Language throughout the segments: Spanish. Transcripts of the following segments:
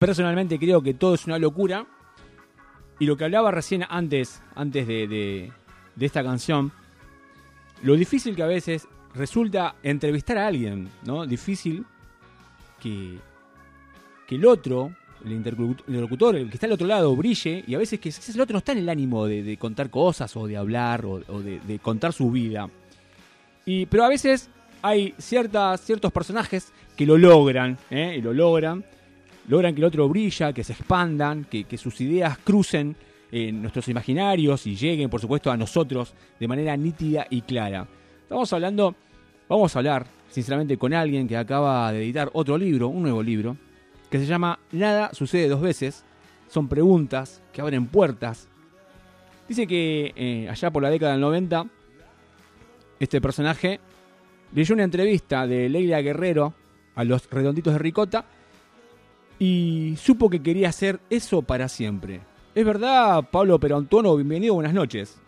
Personalmente creo que todo es una locura. Y lo que hablaba recién antes, antes de, de, esta canción, lo difícil que a veces resulta entrevistar a alguien, ¿no? Difícil que, que el otro, el interlocutor, el que está al otro lado, brille y a veces que el otro no está en el ánimo de, contar cosas o de hablar o, de, contar su vida. Y, pero a veces hay ciertos personajes que lo logran, ¿eh? y lo logran logran que el otro brilla, que se expandan, que, sus ideas crucen en nuestros imaginarios y lleguen, por supuesto, a nosotros de manera nítida y clara. Estamos hablando, vamos a hablar, sinceramente, con alguien que acaba de editar otro libro, un nuevo libro, que se llama Nada sucede dos veces. Son preguntas que abren puertas. Dice que eh, allá por la década del 90, este personaje leyó una entrevista de Leila Guerrero a los redonditos de Ricota y supo que quería hacer eso para siempre. ¿Es verdad, Pablo Perantuono? Bienvenido, buenas noches.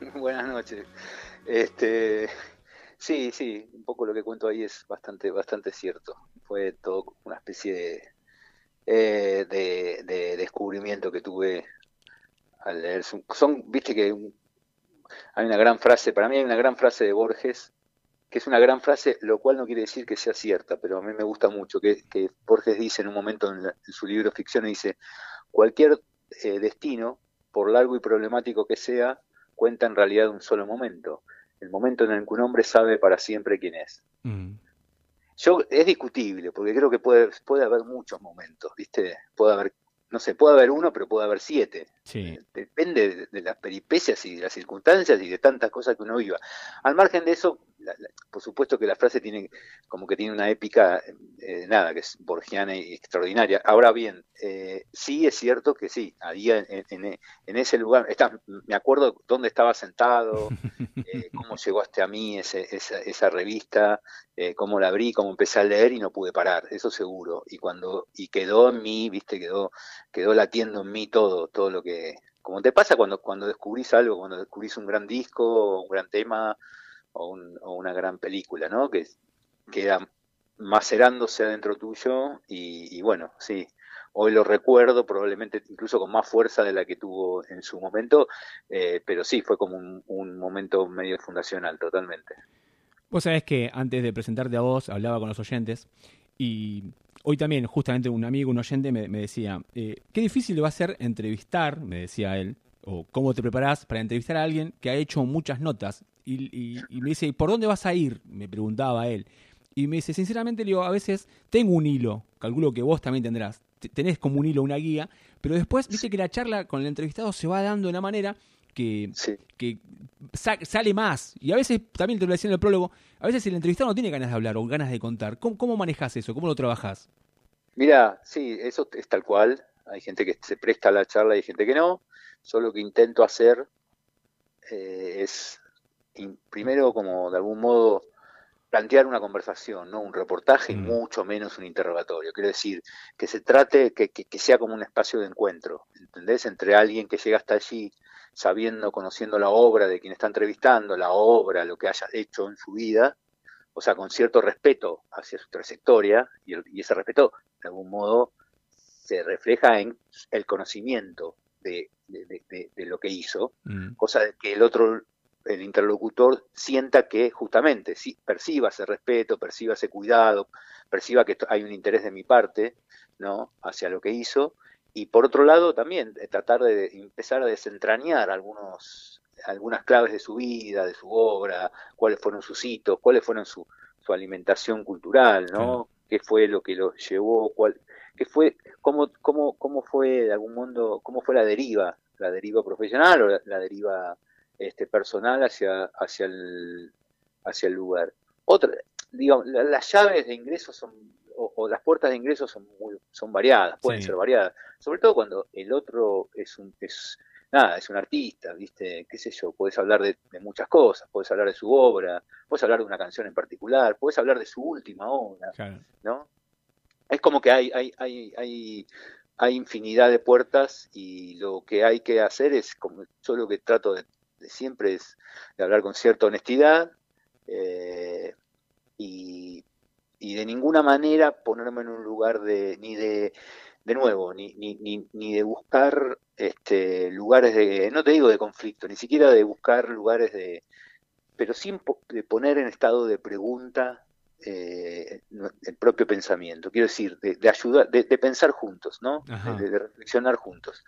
buenas noches. Este, sí, sí, un poco lo que cuento ahí es bastante, bastante cierto. Fue todo una especie de, eh, de, descubrimiento que tuve al leer. Son, viste que hay una gran frase, para mí hay una gran frase de Borges que es una gran frase, lo cual no quiere decir que sea cierta, pero a mí me gusta mucho, que, que Borges dice en un momento en, su libro Ficción, dice, cualquier eh, destino, por largo y problemático que sea, cuenta en realidad un solo momento, el momento en el que un hombre sabe para siempre quién es. Mm. Yo, es discutible, porque creo que puede, puede haber muchos momentos, ¿viste? Puede haber no sé, puede haber uno, pero puede haber siete. Sí. Depende de, las peripecias y de las circunstancias y de tantas cosas que uno viva. Al margen de eso, por supuesto que la frase tiene como que tiene una épica, eh, nada, que es borgiana y extraordinaria. Ahora bien, eh, sí es cierto que sí, ahí en, en, ese lugar, está, me acuerdo dónde estaba sentado, eh, cómo llegó hasta mí ese, esa, esa, revista, cómo la abrí, cómo empecé a leer y no pude parar, eso seguro. Y cuando y quedó en mí, viste, quedó quedó latiendo en mí todo, todo lo que como te pasa cuando cuando descubrís algo, cuando descubrís un gran disco, un gran tema o, una gran película, ¿no? Que queda macerándose adentro tuyo y, bueno, sí, hoy lo recuerdo probablemente incluso con más fuerza de la que tuvo en su momento, eh, pero sí, fue como un, momento medio fundacional, totalmente. Vos sabés que antes de presentarte a vos hablaba con los oyentes y hoy también justamente un amigo, un oyente me, decía, eh, qué difícil va a ser entrevistar, me decía él, o cómo te preparás para entrevistar a alguien que ha hecho muchas notas y, me dice, ¿por dónde vas a ir? Me preguntaba él. Y me dice, sinceramente, digo, a veces tengo un hilo, calculo que vos también tendrás, tenés como un hilo, una guía, pero después dice que la charla con el entrevistado se va dando de una manera que, que sale más. Y a veces, también te lo decía en el prólogo, a veces el entrevistado no tiene ganas de hablar o ganas de contar. ¿Cómo, cómo manejas eso? ¿Cómo lo trabajas? Mira, sí, eso es tal cual. Hay gente que se presta a la charla y hay gente que no. Yo lo que intento hacer eh, es primero como de algún modo plantear una conversación, no un reportaje y mm. mucho menos un interrogatorio. Quiero decir, que se trate, que, que, sea como un espacio de encuentro, ¿entendés? Entre alguien que llega hasta allí sabiendo, conociendo la obra de quien está entrevistando, la obra, lo que haya hecho en su vida, o sea, con cierto respeto hacia su trayectoria, y, y ese respeto, de algún modo, se refleja en el conocimiento de, de, de, lo que hizo, mm. cosa de que el otro el interlocutor sienta que justamente si perciba ese respeto, perciba ese cuidado, perciba que hay un interés de mi parte, ¿no? hacia lo que hizo y por otro lado también eh, tratar de empezar a desentrañar algunos algunas claves de su vida, de su obra, cuáles fueron sus hitos, cuáles fueron su, su alimentación cultural, ¿no? ¿Qué fue lo que lo llevó? ¿Cuál, qué fue, cómo, cómo, cómo fue de algún modo, cómo fue la deriva, la deriva profesional o la deriva este, personal hacia, hacia, el, hacia el lugar. Otra, digamos, las llaves de ingreso son, o, las puertas de ingreso son, muy, son variadas, pueden ser variadas, sobre todo cuando el otro es un, es, nada, es un artista, ¿viste? ¿Qué sé yo? Puedes hablar de, muchas cosas, puedes hablar de su obra, puedes hablar de una canción en particular, puedes hablar de su última obra, ¿no? Es como que hay, hay, hay, hay, hay infinidad de puertas y lo que hay que hacer es, como yo lo que trato de, siempre es de hablar con cierta honestidad eh, y, de ninguna manera ponerme en un lugar de ni de de nuevo, ni, ni, ni, ni de buscar este, lugares de, no te digo de conflicto, ni siquiera de buscar lugares de, pero sin de poner en estado de pregunta eh, el propio pensamiento, quiero decir, de, ayudar, de, pensar juntos, ¿no? De, reflexionar juntos.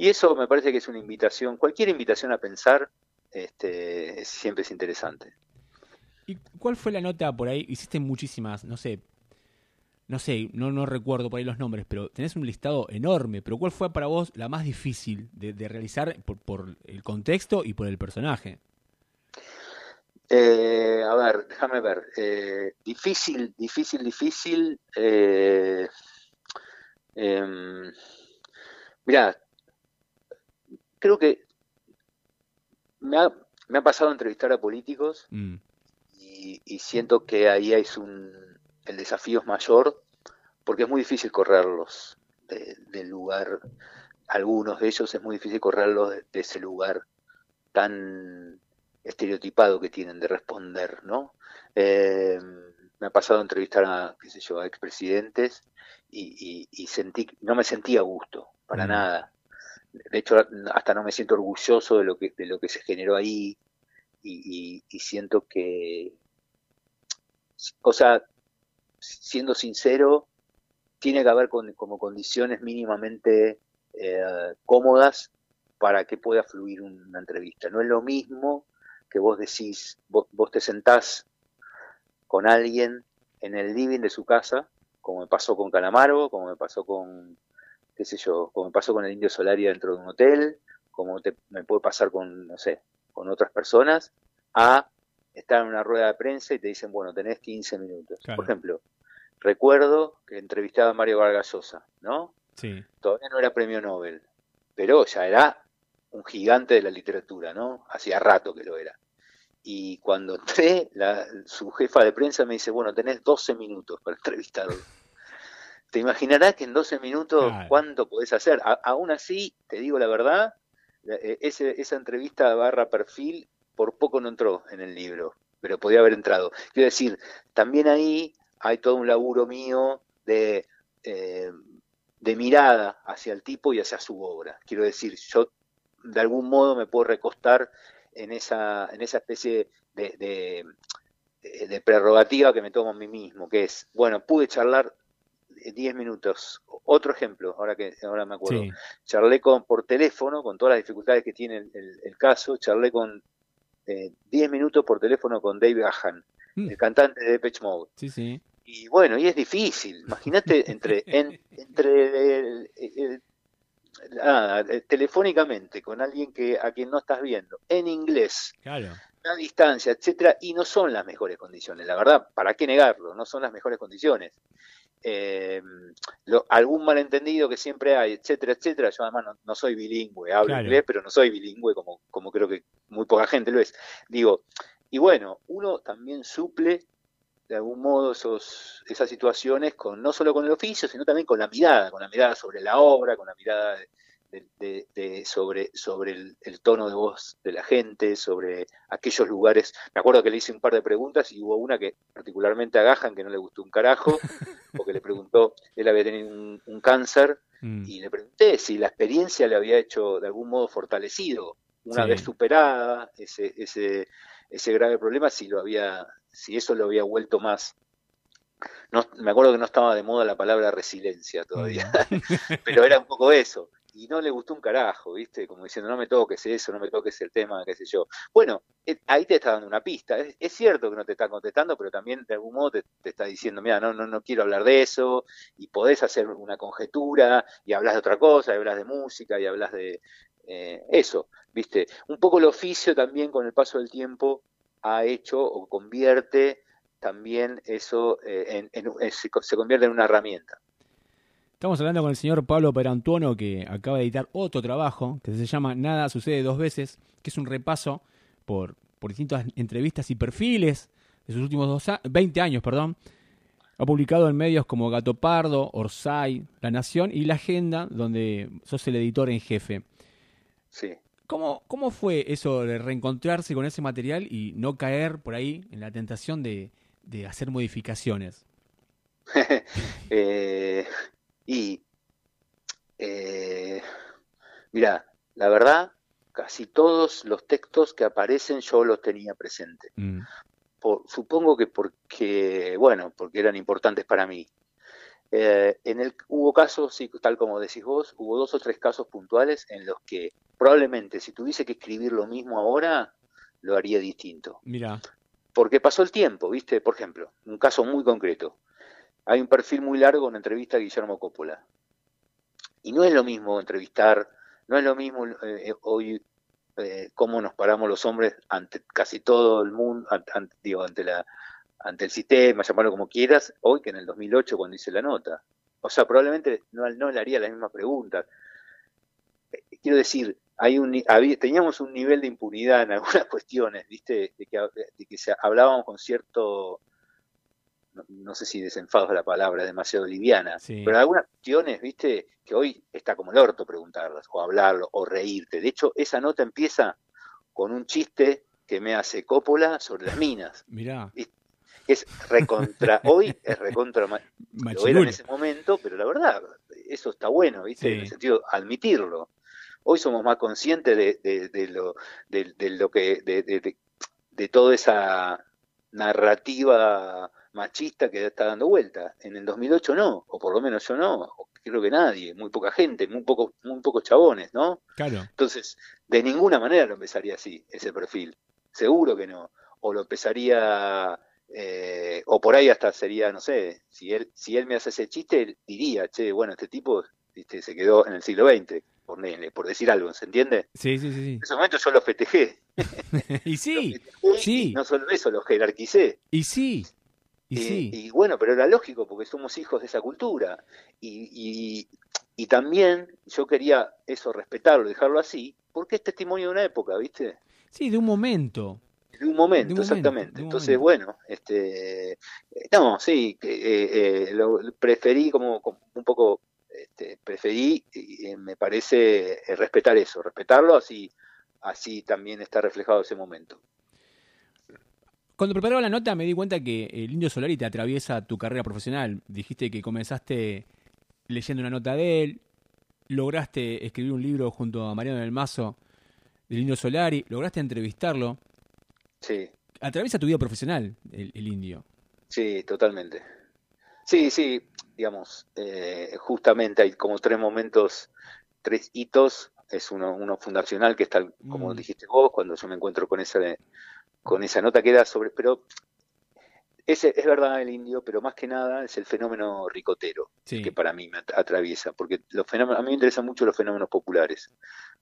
Y eso me parece que es una invitación, cualquier invitación a pensar este, siempre es interesante. ¿Y cuál fue la nota por ahí? Hiciste muchísimas, no sé, no sé, no, no recuerdo por ahí los nombres, pero tenés un listado enorme, pero ¿cuál fue para vos la más difícil de, realizar por, por, el contexto y por el personaje? Eh, a ver, déjame ver. Eh, difícil, difícil, difícil. Eh, em, mirá, creo que me ha, me ha pasado a entrevistar a políticos mm. y, siento que ahí es un, el desafío es mayor porque es muy difícil correrlos del lugar. Algunos de ellos es muy difícil correrlos de ese lugar tan estereotipado que tienen de responder, ¿no? Eh, me ha pasado a entrevistar a, qué sé yo, a expresidentes y, y, sentí, no me sentía a gusto, para mm. nada. De hecho, hasta no me siento orgulloso de lo que, de lo que se generó ahí y, siento que, o sea, siendo sincero, tiene que haber con, como condiciones mínimamente eh, cómodas para que pueda fluir una entrevista. No es lo mismo que vos decís, vos, te sentás con alguien en el living de su casa, como me pasó con Calamaro, como me pasó con, qué sé yo, como me pasó con el Indio Solaria dentro de un hotel, como me puede pasar con, no sé, con otras personas, a estar en una rueda de prensa y te dicen, bueno, tenés 15 minutos. Por ejemplo, recuerdo que entrevistaba a Mario Vargas Llosa, ¿no? Sí. Todavía no era premio Nobel, pero ya era un gigante de la literatura, ¿no? Hacía rato que lo era. Y cuando entré, la, su jefa de prensa me dice, bueno, tenés 12 minutos para entrevistarlo. Te imaginarás que en 12 minutos cuánto podés hacer. aún así, te digo la verdad, e, ese, esa entrevista barra perfil por poco no entró en el libro, pero podía haber entrado. Quiero decir, también ahí hay todo un laburo mío de, eh, de mirada hacia el tipo y hacia su obra. Quiero decir, yo de algún modo me puedo recostar en esa, en esa especie de, de, prerrogativa que me tomo a mí mismo, que es, bueno, pude charlar 10 minutos. Otro ejemplo, ahora que ahora me acuerdo. Charlé con, por teléfono, con todas las dificultades que tiene el, caso, charlé con 10 eh, minutos por teléfono con Dave Gahan, mm. el cantante de Depeche Mode. Sí, sí. Y bueno, y es difícil. Imagínate entre, entre el, nada, eh, telefónicamente con alguien que a quien no estás viendo, en inglés, claro. a distancia, etcétera, y no son las mejores condiciones. La verdad, ¿para qué negarlo? No son las mejores condiciones. Eh, algún malentendido que siempre hay, etcétera, etcétera. Yo además no, soy bilingüe, hablo inglés, pero no soy bilingüe como, como creo que muy poca gente lo es. Digo, y bueno, uno también suple de algún modo esos, esas situaciones con no solo con el oficio, sino también con la mirada, con la mirada sobre la obra, con la mirada de, sobre, sobre el, tono de voz de la gente, sobre aquellos lugares. Me acuerdo que le hice un par de preguntas y hubo una que particularmente a Gajan que no le gustó un carajo, porque le preguntó, él había tenido un, cáncer, mm. y le pregunté si la experiencia le había hecho de algún modo fortalecido, una vez superada ese, ese, ese grave problema, si lo había si eso lo había vuelto más. No, me acuerdo que no estaba de moda la palabra resiliencia todavía, pero era un poco eso. Y no le gustó un carajo, ¿viste? Como diciendo, no me toques eso, no me toques el tema, qué sé yo. Bueno, eh, ahí te está dando una pista. Es, cierto que no te está contestando, pero también de algún modo te, está diciendo, mira, no, no, no quiero hablar de eso, y podés hacer una conjetura, y hablas de otra cosa, y hablas de música, y hablas de eh, eso, ¿viste? Un poco el oficio también con el paso del tiempo ha hecho o convierte también eso, eh, en, se, convierte en una herramienta. Estamos hablando con el señor Pablo Perantuono, que acaba de editar otro trabajo que se llama Nada sucede dos veces, que es un repaso por, por distintas entrevistas y perfiles de sus últimos dos 20 años. Perdón. Ha publicado en medios como Gato Pardo, Orsay, La Nación y La Agenda, donde sos el editor en jefe. Sí. ¿Cómo, ¿Cómo fue eso de reencontrarse con ese material y no caer por ahí en la tentación de, hacer modificaciones? Eh, y Mira, la verdad, casi todos los textos que aparecen yo los tenía presentes. Mm. supongo que porque, bueno, porque eran importantes para mí. Eh, en el, hubo casos, sí, tal como decís vos, hubo dos o tres casos puntuales en los que probablemente si tuviese que escribir lo mismo ahora, lo haría distinto. Mira. Porque pasó el tiempo, ¿viste? Por ejemplo, un caso muy concreto. Hay un perfil muy largo en entrevista a Guillermo Coppola. Y no es lo mismo entrevistar, no es lo mismo eh, hoy eh, cómo nos paramos los hombres ante casi todo el mundo, ante, digo, ante, la, ante el sistema, llamarlo como quieras, hoy que en el 2008 cuando hice la nota. O sea, probablemente no, no le haría la misma pregunta. Eh, quiero decir, hay un, teníamos un nivel de impunidad en algunas cuestiones, ¿viste? De que, de que se, hablábamos con cierto no, sé si desenfado es la palabra, demasiado liviana, pero algunas cuestiones, viste, que hoy está como el orto preguntarlas, o hablarlo, o reírte. De hecho, esa nota empieza con un chiste que me hace Coppola sobre las minas. Mirá. Es recontra, hoy es recontra, lo era en ese momento, pero la verdad, eso está bueno, ¿viste? En el sentido, admitirlo. Hoy somos más conscientes de, de, lo, de, lo que, de, de toda esa narrativa machista que está dando vuelta. En el 2008 no, o por lo menos yo no, creo que nadie, muy poca gente, muy pocos muy pocos chabones, ¿no? Claro. Entonces, de ninguna manera lo empezaría así, ese perfil. Seguro que no. O lo empezaría, eh, o por ahí hasta sería, no sé, si él, si él me hace ese chiste, diría, che, bueno, este tipo se quedó en el siglo XX, por, por decir algo, ¿se entiende? Sí, sí, sí. En ese momento yo lo festejé. y sí, sí. no solo eso, lo jerarquicé. Y sí, y, bueno, pero era lógico porque somos hijos de esa cultura. Y, y, también yo quería eso, respetarlo, dejarlo así, porque es testimonio de una época, ¿viste? Sí, de un momento. De un momento, exactamente. Entonces, bueno, este, no, sí, eh, eh, lo preferí como, un poco, este, preferí, y, me parece eh, respetar eso, respetarlo así, así también está reflejado ese momento. Cuando preparaba la nota me di cuenta que el Indio Solari te atraviesa tu carrera profesional. Dijiste que comenzaste leyendo una nota de él, lograste escribir un libro junto a Mariano del Mazo del Indio Solari, lograste entrevistarlo. Sí. Atraviesa tu vida profesional el, Indio. Sí, totalmente. Sí, sí, digamos, eh, justamente hay como tres momentos, tres hitos. Es uno, uno fundacional que está, como mm. dijiste vos, cuando yo me encuentro con ese con esa nota que da sobre, pero ese es verdad el indio, pero más que nada es el fenómeno ricotero que para mí me atraviesa, porque los fenómenos, a mí me interesan mucho los fenómenos populares,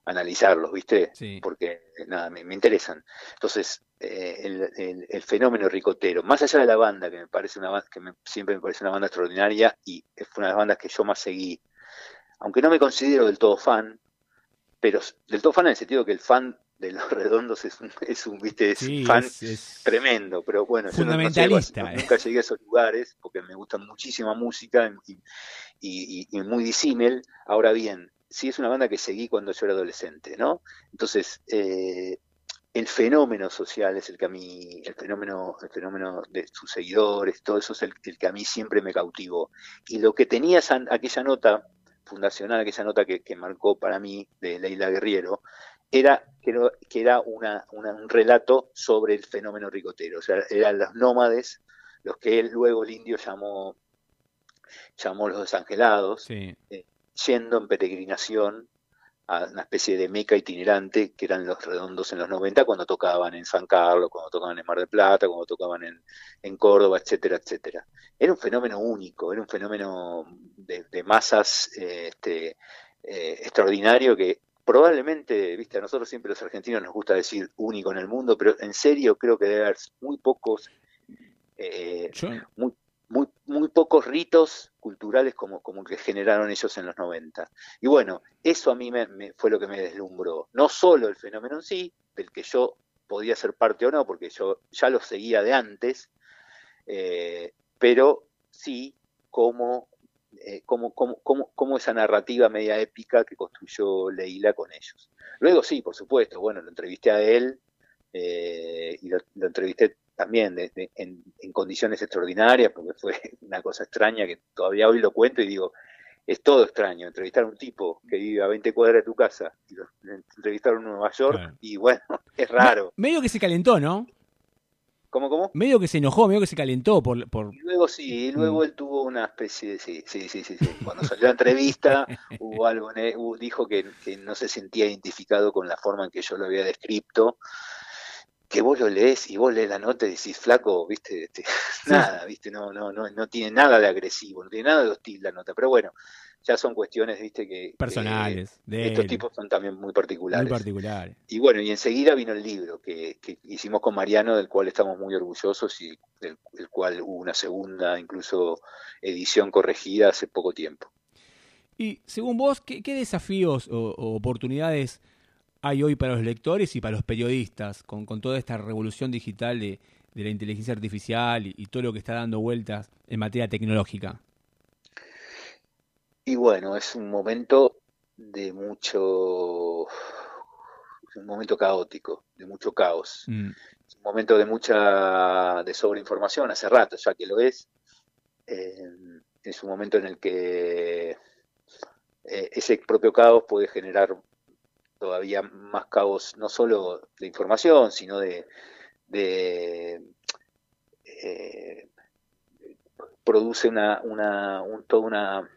analizarlos, ¿viste? Porque nada, me, interesan. Entonces, eh, el, fenómeno ricotero, más allá de la banda, que me parece una que siempre me parece una banda extraordinaria y fue una de las bandas que yo más seguí, aunque no me considero del todo fan, pero del todo fan en el sentido que el fan de los redondos es un, es un viste, es fan tremendo, pero bueno, yo no, sé, eh. nunca llegué a esos lugares porque me gusta muchísima música y, y, muy disímil. Ahora bien, sí es una banda que seguí cuando yo era adolescente, ¿no? Entonces, eh, el fenómeno social es el que a mí, el fenómeno, el fenómeno de sus seguidores, todo eso es el, que a mí siempre me cautivó. Y lo que tenía aquella nota fundacional, aquella nota que, que marcó para mí de Leila Guerriero, era que era una, un relato sobre el fenómeno ricotero, o sea, eran los nómades, los que él luego el indio llamó, llamó los desangelados, eh, yendo en peregrinación a una especie de meca itinerante que eran los redondos en los 90 cuando tocaban en San Carlos, cuando tocaban en Mar del Plata, cuando tocaban en, en Córdoba, etcétera, etcétera. Era un fenómeno único, era un fenómeno de, masas eh, este, eh, extraordinario que probablemente, viste, a nosotros siempre los argentinos nos gusta decir único en el mundo, pero en serio creo que debe haber muy pocos, eh, muy, muy, muy, pocos ritos culturales como, como que generaron ellos en los 90. Y bueno, eso a mí me, fue lo que me deslumbró. No solo el fenómeno en sí, del que yo podía ser parte o no, porque yo ya lo seguía de antes, eh, pero sí como eh, cómo, cómo, esa narrativa media épica que construyó Leila con ellos. Luego sí, por supuesto, bueno, lo entrevisté a él eh, y lo, entrevisté también en, condiciones extraordinarias, porque fue una cosa extraña que todavía hoy lo cuento y digo, es todo extraño. Entrevistar a un tipo que vive a 20 cuadras de tu casa y entrevistar a uno en Nueva York, y bueno, es raro. medio que se calentó, ¿no? ¿Cómo, cómo? Medio que se enojó, medio que se calentó por... por... luego sí, luego mm. él tuvo una especie de... Sí, sí, sí, sí. Cuando salió la entrevista hubo algo, dijo que, que, no se sentía identificado con la forma en que yo lo había descrito que vos lo lees y vos lees la nota y decís, flaco, viste, este, nada, viste, no, no, no, no tiene nada de agresivo, no tiene nada de hostil la nota, pero bueno, ya son cuestiones, viste, que... Personales. de estos tipos son también muy particulares. Muy particulares. Y bueno, y enseguida vino el libro que, que hicimos con Mariano, del cual estamos muy orgullosos y del, cual hubo una segunda, incluso edición corregida hace poco tiempo. Y según vos, ¿qué, desafíos o oportunidades hay hoy para los lectores y para los periodistas con, toda esta revolución digital de, la inteligencia artificial y, todo lo que está dando vueltas en materia tecnológica? Y bueno, es un momento de mucho, un momento caótico, de mucho caos, mm. es un momento de mucha, de sobreinformación, hace rato ya que lo es, eh, es un momento en el que eh, ese propio caos puede generar todavía más caos, no solo de información, sino de, eh, produce una, una, un, todo una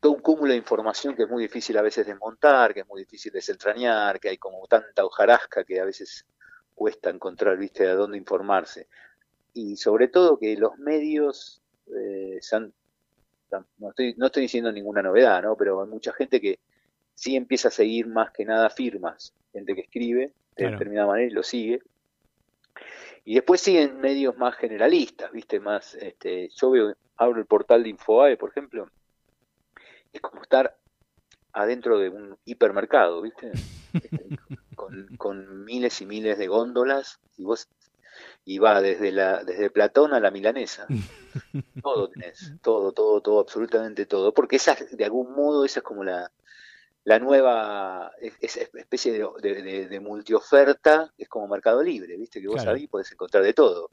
todo un cúmulo de información que es muy difícil a veces desmontar, que es muy difícil desentrañar, que hay como tanta hojarasca que a veces cuesta encontrar, viste, a dónde informarse. Y sobre todo que los medios, eh, no, estoy, no estoy diciendo ninguna novedad, ¿no? pero hay mucha gente que sí empieza a seguir más que nada firmas, gente que escribe de determinada manera y lo sigue. Y después siguen medios más generalistas, ¿viste? Más, este, yo veo, abro el portal de Infoae, por ejemplo, es como estar adentro de un hipermercado, ¿viste? Este, con, miles y miles de góndolas y vos y va desde la desde Platón a la milanesa. Todo tenés, todo, todo, todo, absolutamente todo, porque esa de algún modo esa es como la la nueva especie de, de, multioferta es como Mercado Libre, ¿viste? Que vos ahí podés encontrar de todo.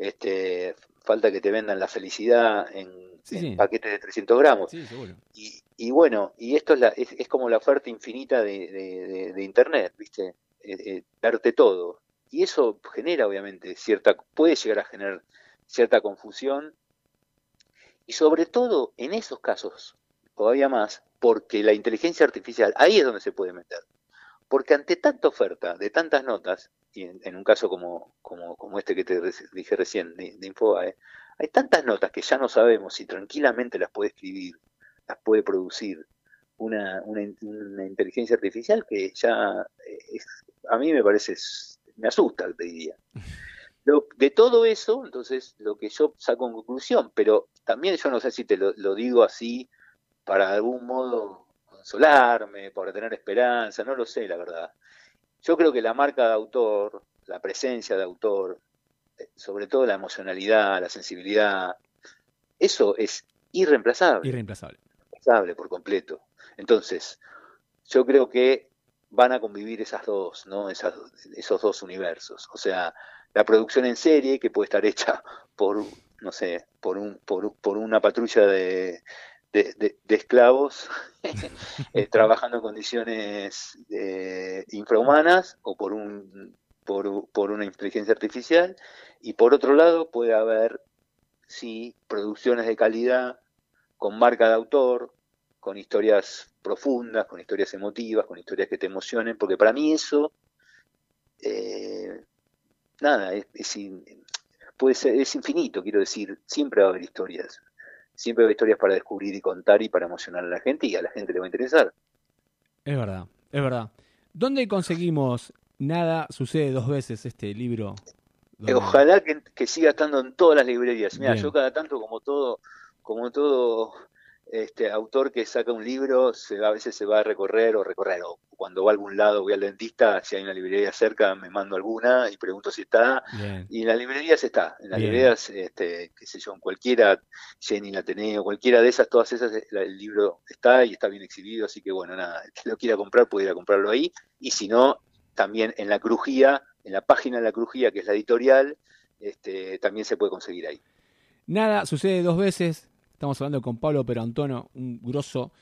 Este, falta que te vendan la felicidad en, paquetes de 300 gramos. Y, y, bueno, y esto es, la, es, como la oferta infinita de, Internet, ¿viste? Eh, eh, darte todo. Y eso genera, obviamente, cierta, puede llegar a generar cierta confusión. Y sobre todo en esos casos, todavía más, porque la inteligencia artificial, ahí es donde se puede meter. Porque ante tanta oferta de tantas notas, y en, un caso como, como, como, este que te dije recién de, Infobae, hay tantas notas que ya no sabemos si tranquilamente las puede escribir, las puede producir una, una, inteligencia artificial que ya es, a mí me parece, me asusta, te diría. de todo eso, entonces, lo que yo saco en conclusión, pero también yo no sé si te lo digo así para de algún modo consolarme, para tener esperanza, no lo sé, la verdad. Yo creo que la marca de autor, la presencia de autor, eh, sobre todo la emocionalidad, la sensibilidad, eso es irreemplazable. Irreemplazable. Irreemplazable por completo. Entonces, yo creo que van a convivir esas dos, ¿no? Esas, esos dos universos. O sea, la producción en serie, que puede estar hecha por, no sé, por, un, por, por una patrulla de, de, esclavos eh, trabajando en condiciones eh, infrahumanas o por, un, por, por, una inteligencia artificial. Y por otro lado puede haber sí producciones de calidad con marca de autor con historias profundas con historias emotivas con historias que te emocionen porque para mí eso eh, nada es, puede ser es infinito quiero decir siempre va a haber historias siempre hay historias para descubrir y contar y para emocionar a la gente y a la gente le va a interesar. Es verdad, es verdad. ¿Dónde conseguimos Nada sucede dos veces este libro? Ojalá que, siga estando en todas las librerías. Mira, yo cada tanto como todo, como todo este autor que saca un libro, se, a veces se va a recorrer o recorrer, o cuando va a algún lado voy al dentista, si hay una librería cerca me mando alguna y pregunto si está, y en las librerías está, en las librerías, este, qué sé yo, en cualquiera, Jenny, Ateneo, cualquiera de esas, todas esas, el libro está y está bien exhibido, así que bueno, nada, el que lo quiera comprar puede ir a comprarlo ahí, y si no, también en la crujía, en la página de la crujía, que es la editorial, este, también se puede conseguir ahí. Nada, sucede dos veces, Estamos hablando con Pablo Perantono, un grosso